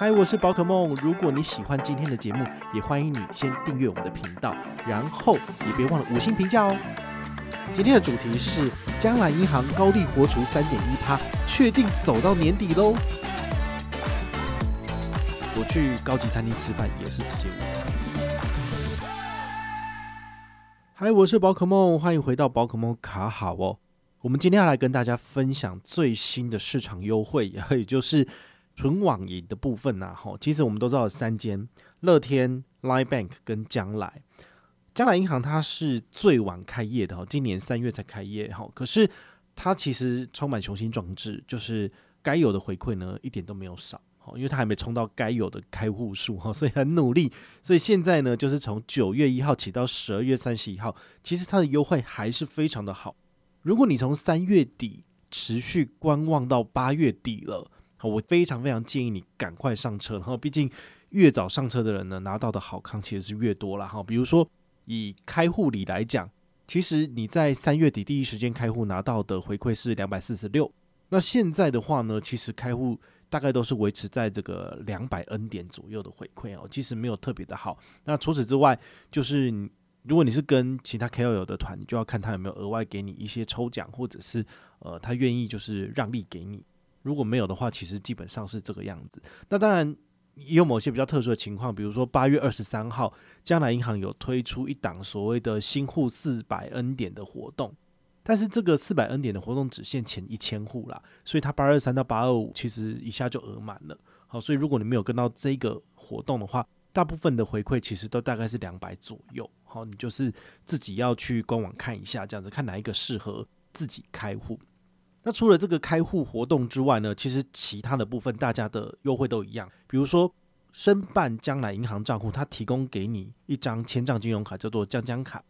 嗨，我是宝可梦。如果你喜欢今天的节目，也欢迎你先订阅我们的频道，然后也别忘了五星评价哦。今天的主题是将来银行高利活除三点一趴，确定走到年底喽。我去高级餐厅吃饭也是直接五趴。嗨，我是宝可梦，欢迎回到宝可梦卡好哦。我们今天要来跟大家分享最新的市场优惠，也就是。纯网银的部分呢，哈，其实我们都知道三间：乐天、Line Bank 跟将来。将来银行它是最晚开业的哈，今年三月才开业哈。可是它其实充满雄心壮志，就是该有的回馈呢一点都没有少，因为它还没冲到该有的开户数哈，所以很努力。所以现在呢，就是从九月一号起到十二月三十一号，其实它的优惠还是非常的好。如果你从三月底持续观望到八月底了。我非常非常建议你赶快上车，然后毕竟越早上车的人呢，拿到的好康其实是越多了哈。比如说以开户礼来讲，其实你在三月底第一时间开户拿到的回馈是两百四十六，那现在的话呢，其实开户大概都是维持在这个两百 N 点左右的回馈哦，其实没有特别的好。那除此之外，就是如果你是跟其他 KOL 的团，你就要看他有没有额外给你一些抽奖，或者是呃他愿意就是让利给你。如果没有的话，其实基本上是这个样子。那当然也有某些比较特殊的情况，比如说八月二十三号，将来银行有推出一档所谓的新户四百 N 点的活动，但是这个四百 N 点的活动只限前一千户啦，所以它八二三到八二五其实一下就额满了。好，所以如果你没有跟到这个活动的话，大部分的回馈其实都大概是两百左右。好，你就是自己要去官网看一下，这样子看哪一个适合自己开户。那除了这个开户活动之外呢，其实其他的部分大家的优惠都一样。比如说申办将来银行账户，它提供给你一张千账金融卡，叫做将将卡。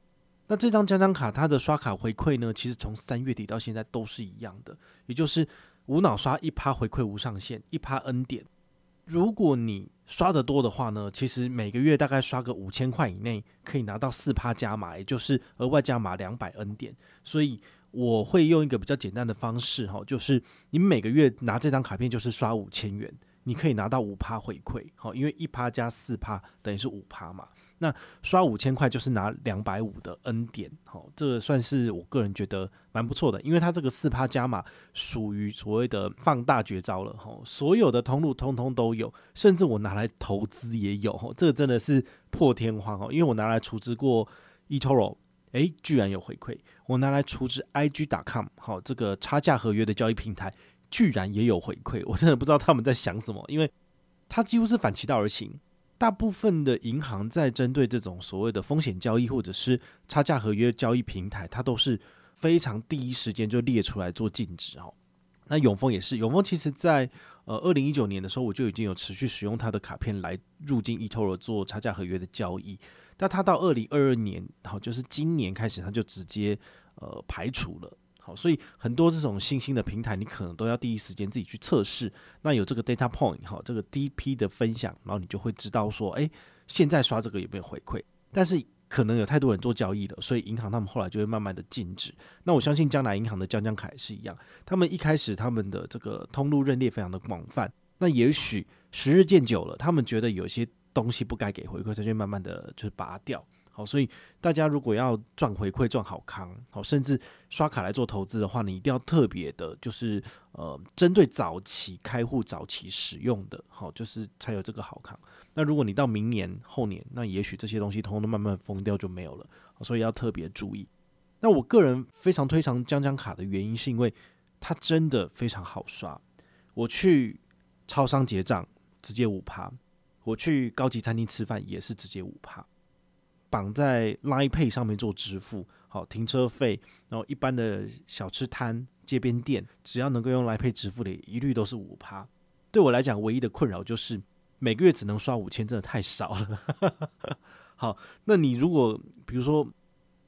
那这张将将卡它的刷卡回馈呢，其实从三月底到现在都是一样的，也就是无脑刷一趴回馈无上限，一趴 N 点。如果你刷得多的话呢，其实每个月大概刷个五千块以内，可以拿到四趴加码，也就是额外加码两百 N 点。所以我会用一个比较简单的方式，哈，就是你每个月拿这张卡片就是刷五千元，你可以拿到五趴回馈，好，因为一趴加四趴等于是五趴嘛。那刷五千块就是拿两百五的 N 点，好，这个算是我个人觉得蛮不错的，因为它这个四趴加码属于所谓的放大绝招了，哈，所有的通路通通都有，甚至我拿来投资也有，哈，这个真的是破天荒哦，因为我拿来储值过 eToro。诶，居然有回馈！我拿来储值 IG.com，好，这个差价合约的交易平台，居然也有回馈！我真的不知道他们在想什么，因为它几乎是反其道而行。大部分的银行在针对这种所谓的风险交易或者是差价合约交易平台，它都是非常第一时间就列出来做禁止哦。那永丰也是，永丰其实在呃二零一九年的时候，我就已经有持续使用它的卡片来入境 eToro 做差价合约的交易。但他到二零二二年，好，就是今年开始，他就直接呃排除了，好，所以很多这种新兴的平台，你可能都要第一时间自己去测试。那有这个 data point，好，这个 DP 的分享，然后你就会知道说，哎，现在刷这个有没有回馈？但是可能有太多人做交易了，所以银行他们后来就会慢慢的禁止。那我相信将来银行的将将卡也是一样，他们一开始他们的这个通路认列非常的广泛，那也许时日渐久了，他们觉得有些。东西不该给回馈，它就慢慢的就是拔掉。好，所以大家如果要赚回馈、赚好康，好，甚至刷卡来做投资的话，你一定要特别的，就是呃，针对早期开户、早期使用的，好，就是才有这个好康。那如果你到明年、后年，那也许这些东西通通都慢慢封掉就没有了。所以要特别注意。那我个人非常推崇将将卡的原因，是因为它真的非常好刷。我去超商结账，直接五趴。我去高级餐厅吃饭也是直接五趴，绑在 Line Pay 上面做支付，好，停车费，然后一般的小吃摊、街边店，只要能够用 Line Pay 支付的，一律都是五趴。对我来讲，唯一的困扰就是每个月只能刷五千，真的太少了。好，那你如果比如说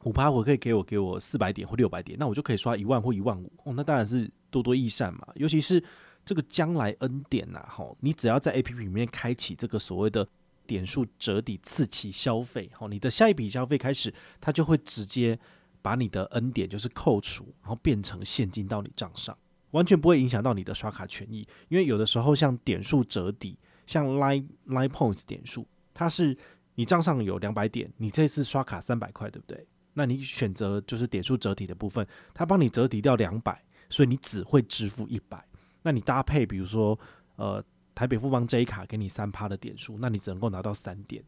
五趴，我可以给我给我四百点或六百点，那我就可以刷一万或一万五哦，那当然是多多益善嘛。尤其是这个将来恩典呐，哈，你只要在 APP 里面开启这个所谓的点数折抵次期消费，好，你的下一笔消费开始，它就会直接把你的恩点就是扣除，然后变成现金到你账上。完全不会影响到你的刷卡权益，因为有的时候像点数折抵，像 Line Line Points 点数，它是你账上有两百点，你这次刷卡三百块，对不对？那你选择就是点数折抵的部分，它帮你折抵掉两百，所以你只会支付一百。那你搭配比如说呃台北富邦 J 卡给你三趴的点数，那你只能够拿到三点。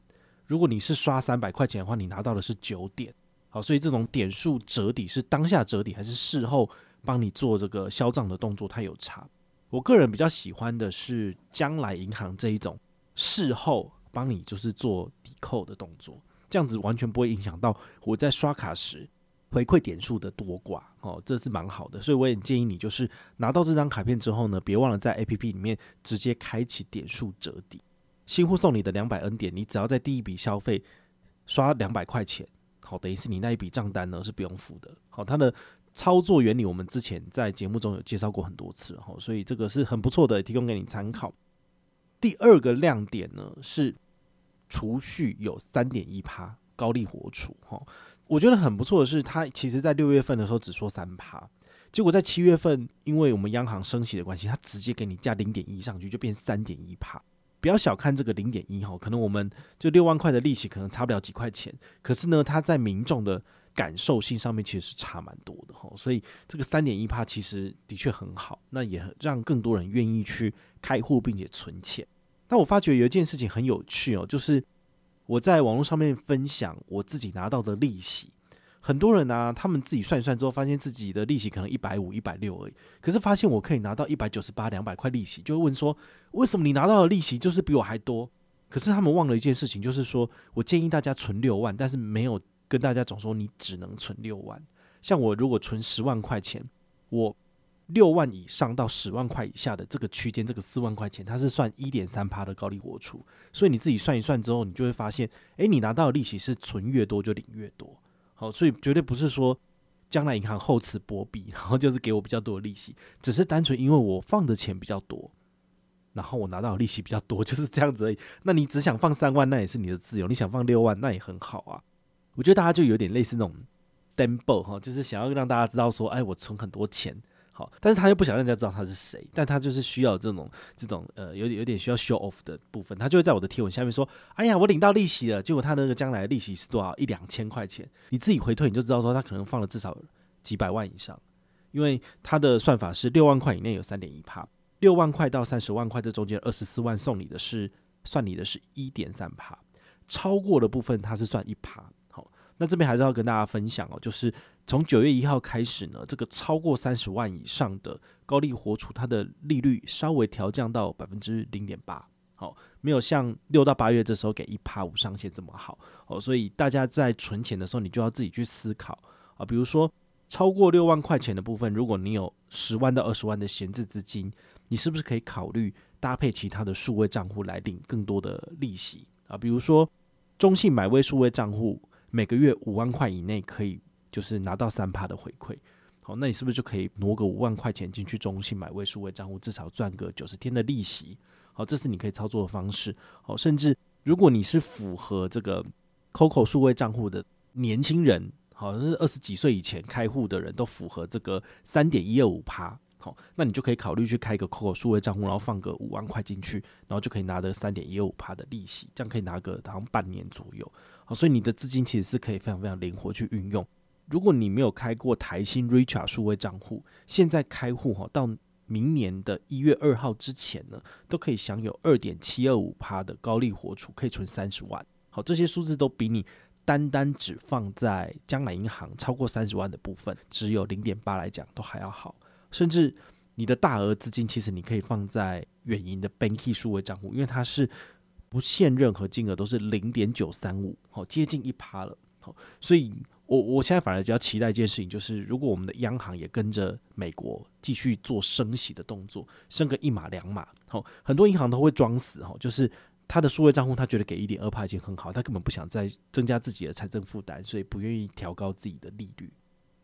如果你是刷三百块钱的话，你拿到的是九点。好，所以这种点数折抵是当下折抵还是事后？帮你做这个销账的动作，它有差。我个人比较喜欢的是将来银行这一种事后帮你就是做抵扣的动作，这样子完全不会影响到我在刷卡时回馈点数的多寡哦，这是蛮好的。所以我也建议你，就是拿到这张卡片之后呢，别忘了在 APP 里面直接开启点数折抵。新户送你的两百 N 点，你只要在第一笔消费刷两百块钱，好，等于是你那一笔账单呢是不用付的。好，它的。操作原理我们之前在节目中有介绍过很多次，哈，所以这个是很不错的，提供给你参考。第二个亮点呢是储蓄有三点一趴高利活储，哈，我觉得很不错的是，它其实在六月份的时候只说三趴，结果在七月份，因为我们央行升息的关系，它直接给你加零点一上去，就变三点一趴。不要小看这个零点一哈，可能我们就六万块的利息可能差不了几块钱，可是呢，它在民众的感受性上面其实是差蛮多的哈，所以这个三点一趴其实的确很好，那也让更多人愿意去开户并且存钱。那我发觉有一件事情很有趣哦，就是我在网络上面分享我自己拿到的利息，很多人呢、他们自己算一算之后，发现自己的利息可能一百五、一百六而已，可是发现我可以拿到一百九十八、两百块利息，就会问说，为什么你拿到的利息就是比我还多？可是他们忘了一件事情，就是说我建议大家存六万，但是没有。跟大家总说，你只能存六万。像我如果存十万块钱，我六万以上到十万块以下的这个区间，这个四万块钱，它是算一点三趴的高利活出。所以你自己算一算之后，你就会发现，诶，你拿到的利息是存越多就领越多。好，所以绝对不是说将来银行厚此薄彼，然后就是给我比较多的利息，只是单纯因为我放的钱比较多，然后我拿到的利息比较多，就是这样子而已。那你只想放三万，那也是你的自由；你想放六万，那也很好啊。我觉得大家就有点类似那种 demo 哈，就是想要让大家知道说，哎，我存很多钱，好，但是他又不想让人家知道他是谁，但他就是需要这种这种呃，有点有点需要 show off 的部分，他就会在我的贴文下面说，哎呀，我领到利息了，结果他那个将来的利息是多少？一两千块钱，你自己回退你就知道说他可能放了至少几百万以上，因为他的算法是六万块以内有三点一趴，六万块到三十万块这中间二十四万送你的是算你的是一点三趴，超过的部分他是算一趴。那这边还是要跟大家分享哦，就是从九月一号开始呢，这个超过三十万以上的高利活储，它的利率稍微调降到百分之零点八，好，没有像六到八月这时候给一趴无上限这么好哦，所以大家在存钱的时候，你就要自己去思考啊，比如说超过六万块钱的部分，如果你有十万到二十万的闲置资金，你是不是可以考虑搭配其他的数位账户来领更多的利息啊？比如说中信买威数位账户。每个月五万块以内可以就是拿到三趴的回馈，好，那你是不是就可以挪个五万块钱进去中信买位数位账户，至少赚个九十天的利息？好，这是你可以操作的方式。好，甚至如果你是符合这个 COCO 数位账户的年轻人，好像是二十几岁以前开户的人都符合这个三点一二五趴。好，那你就可以考虑去开一个 COCO 数位账户，然后放个五万块进去，然后就可以拿得三点一五趴的利息，这样可以拿个好像半年左右。好，所以你的资金其实是可以非常非常灵活去运用。如果你没有开过台新 Richart 数位账户，现在开户哈，到明年的一月二号之前呢，都可以享有二点七二五趴的高利活储，可以存三十万。好，这些数字都比你单单只放在将来银行超过三十万的部分，只有零点八来讲都还要好。甚至你的大额资金，其实你可以放在远银的 Banky 数位账户，因为它是不限任何金额，都是零点九三五，好接近一趴了。好，所以我我现在反而比较期待一件事情，就是如果我们的央行也跟着美国继续做升息的动作，升个一码两码，好，很多银行都会装死哈，就是他的数位账户，他觉得给一点二趴已经很好，他根本不想再增加自己的财政负担，所以不愿意调高自己的利率。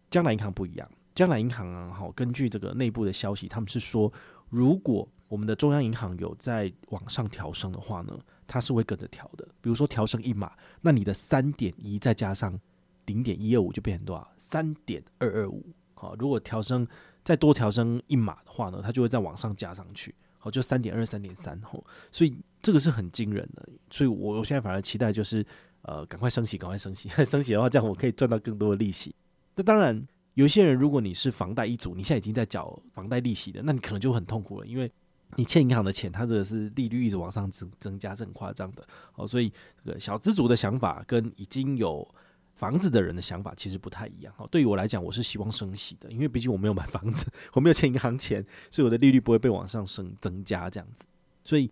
将来银行不一样，将来银行啊，好，根据这个内部的消息，他们是说，如果我们的中央银行有在往上调升的话呢，它是会跟着调的。比如说调升一码，那你的三点一再加上。零点一二五就变成多少？三点二二五。好，如果调升再多调升一码的话呢，它就会再往上加上去。好，就三点二、三点三。吼，所以这个是很惊人的。所以我我现在反而期待就是，呃，赶快升息，赶快升息。升息的话，这样我可以赚到更多的利息。那当然，有些人，如果你是房贷一族，你现在已经在缴房贷利息的，那你可能就很痛苦了，因为你欠银行的钱，它这个是利率一直往上增增加，是很夸张的。好，所以这个小资族的想法跟已经有房子的人的想法其实不太一样哈。对于我来讲，我是希望升息的，因为毕竟我没有买房子，我没有欠银行钱，所以我的利率不会被往上升增加这样子。所以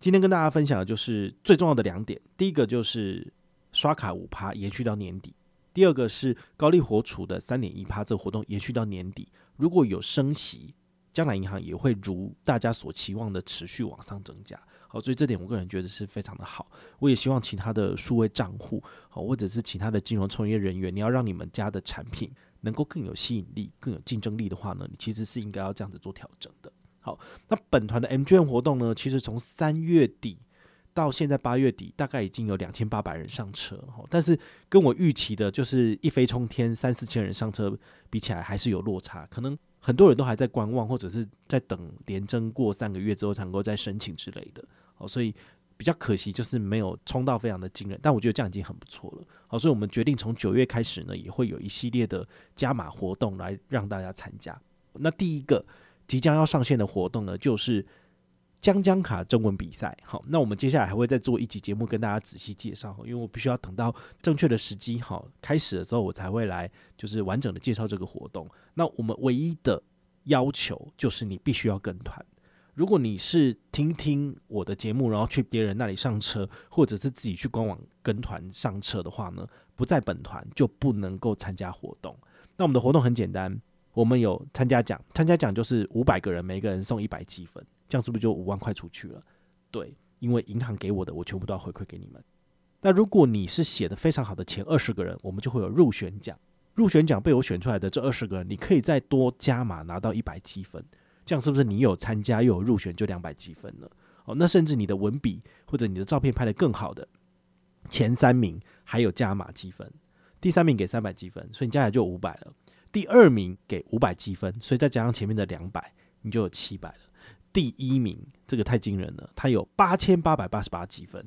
今天跟大家分享的就是最重要的两点：第一个就是刷卡五趴延续到年底；第二个是高利活储的三点一趴这个活动延续到年底。如果有升息，将来银行也会如大家所期望的持续往上增加。好，所以这点我个人觉得是非常的好。我也希望其他的数位账户，好，或者是其他的金融从业人员，你要让你们家的产品能够更有吸引力、更有竞争力的话呢，你其实是应该要这样子做调整的。好，那本团的 MGM 活动呢，其实从三月底到现在八月底，大概已经有两千八百人上车。但是跟我预期的，就是一飞冲天三四千人上车比起来，还是有落差，可能。很多人都还在观望，或者是在等联征过三个月之后才能够再申请之类的。好，所以比较可惜就是没有冲到非常的惊人，但我觉得这样已经很不错了。好，所以我们决定从九月开始呢，也会有一系列的加码活动来让大家参加。那第一个即将要上线的活动呢，就是将将卡征文比赛。好，那我们接下来还会再做一集节目跟大家仔细介绍，因为我必须要等到正确的时机好开始的时候，我才会来就是完整的介绍这个活动。那我们唯一的要求就是你必须要跟团。如果你是听听我的节目，然后去别人那里上车，或者是自己去官网跟团上车的话呢，不在本团就不能够参加活动。那我们的活动很简单，我们有参加奖，参加奖就是五百个人，每个人送一百积分，这样是不是就五万块出去了？对，因为银行给我的，我全部都要回馈给你们。那如果你是写的非常好的前二十个人，我们就会有入选奖。入选奖被我选出来的这二十个人，你可以再多加码拿到一百积分，这样是不是你有参加又有入选就两百积分了？哦，那甚至你的文笔或者你的照片拍得更好的前三名还有加码积分，第三名给三百积分，所以你加起来就五百了。第二名给五百积分，所以再加上前面的两百，你就有七百了。第一名这个太惊人了，他有八千八百八十八积分。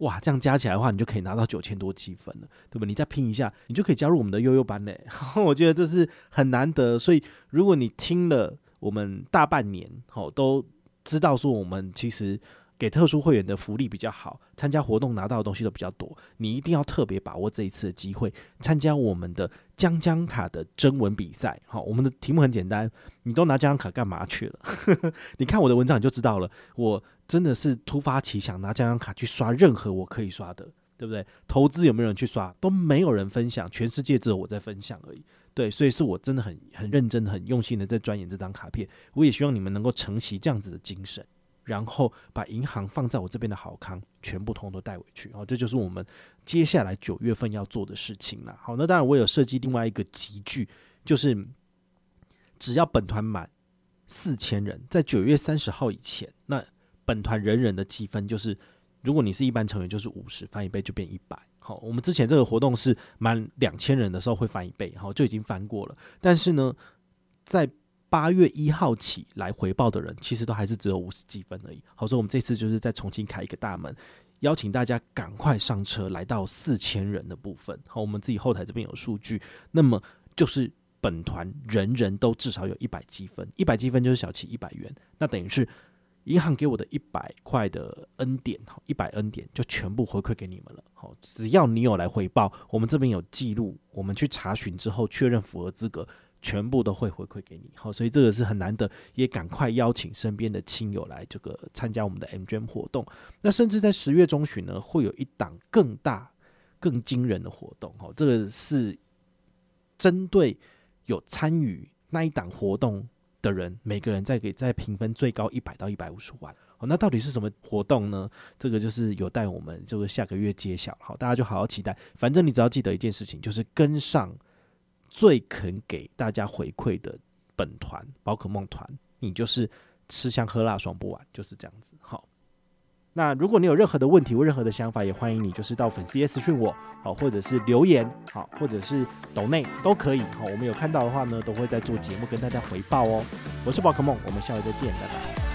哇，这样加起来的话，你就可以拿到九千多积分了，对吧？你再拼一下，你就可以加入我们的悠悠班嘞。我觉得这是很难得，所以如果你听了我们大半年，好，都知道说我们其实。给特殊会员的福利比较好，参加活动拿到的东西都比较多，你一定要特别把握这一次的机会，参加我们的将将卡的征文比赛。好，我们的题目很简单，你都拿将将卡干嘛去了？你看我的文章你就知道了。我真的是突发奇想，拿将将卡去刷任何我可以刷的，对不对？投资有没有人去刷？都没有人分享，全世界只有我在分享而已。对，所以是我真的很很认真、很用心的在钻研这张卡片。我也希望你们能够承袭这样子的精神。然后把银行放在我这边的好康全部通通都带回去，好，这就是我们接下来九月份要做的事情了。好，那当然我有设计另外一个集聚，就是只要本团满四千人，在九月三十号以前，那本团人人的积分就是，如果你是一般成员，就是五十，翻一倍就变一百。好，我们之前这个活动是满两千人的时候会翻一倍，好，就已经翻过了。但是呢，在八月一号起来回报的人，其实都还是只有五十积分而已。好，所以我们这次就是再重新开一个大门，邀请大家赶快上车，来到四千人的部分。好，我们自己后台这边有数据，那么就是本团人人都至少有一百积分，一百积分就是小七一百元，那等于是银行给我的一百块的恩典，好，一百恩典就全部回馈给你们了。好，只要你有来回报，我们这边有记录，我们去查询之后确认符合资格。全部都会回馈给你，好，所以这个是很难得，也赶快邀请身边的亲友来这个参加我们的 MGM 活动。那甚至在十月中旬呢，会有一档更大、更惊人的活动，哦，这个是针对有参与那一档活动的人，每个人再给再评分最高一百到一百五十万。好，那到底是什么活动呢？这个就是有待我们这个下个月揭晓。好，大家就好好期待。反正你只要记得一件事情，就是跟上最肯给大家回馈的本团宝可梦团，你就是吃香喝辣爽不完，就是这样子。好。那如果你有任何的问题或任何的想法，也欢迎你就是到粉丝页私讯我，好，或者是留言，好，或者是抖内都可以，好，我们有看到的话呢，都会在做节目跟大家回报哦。我是宝可梦，我们下回再见，拜拜。